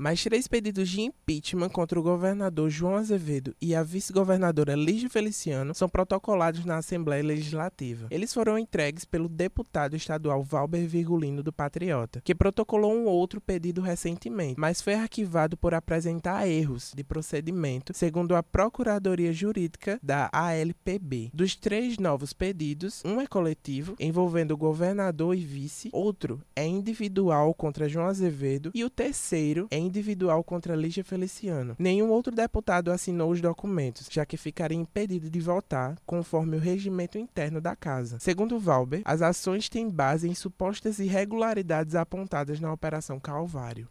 Mais três pedidos de impeachment contra o governador João Azevedo e a vice-governadora Lígia Feliciano são protocolados na Assembleia Legislativa. Eles foram entregues pelo deputado estadual Valber Virgulino do Patriota, que protocolou um outro pedido recentemente, mas foi arquivado por apresentar erros de procedimento, segundo a Procuradoria Jurídica da ALPB. Dos três novos pedidos, um é coletivo, envolvendo o governador e vice, outro é individual contra João Azevedo e o terceiro é individual contra Lígia Feliciano. Nenhum outro deputado assinou os documentos, já que ficaria impedido de votar conforme o regimento interno da casa. Segundo Valber, as ações têm base em supostas irregularidades apontadas na Operação Calvário.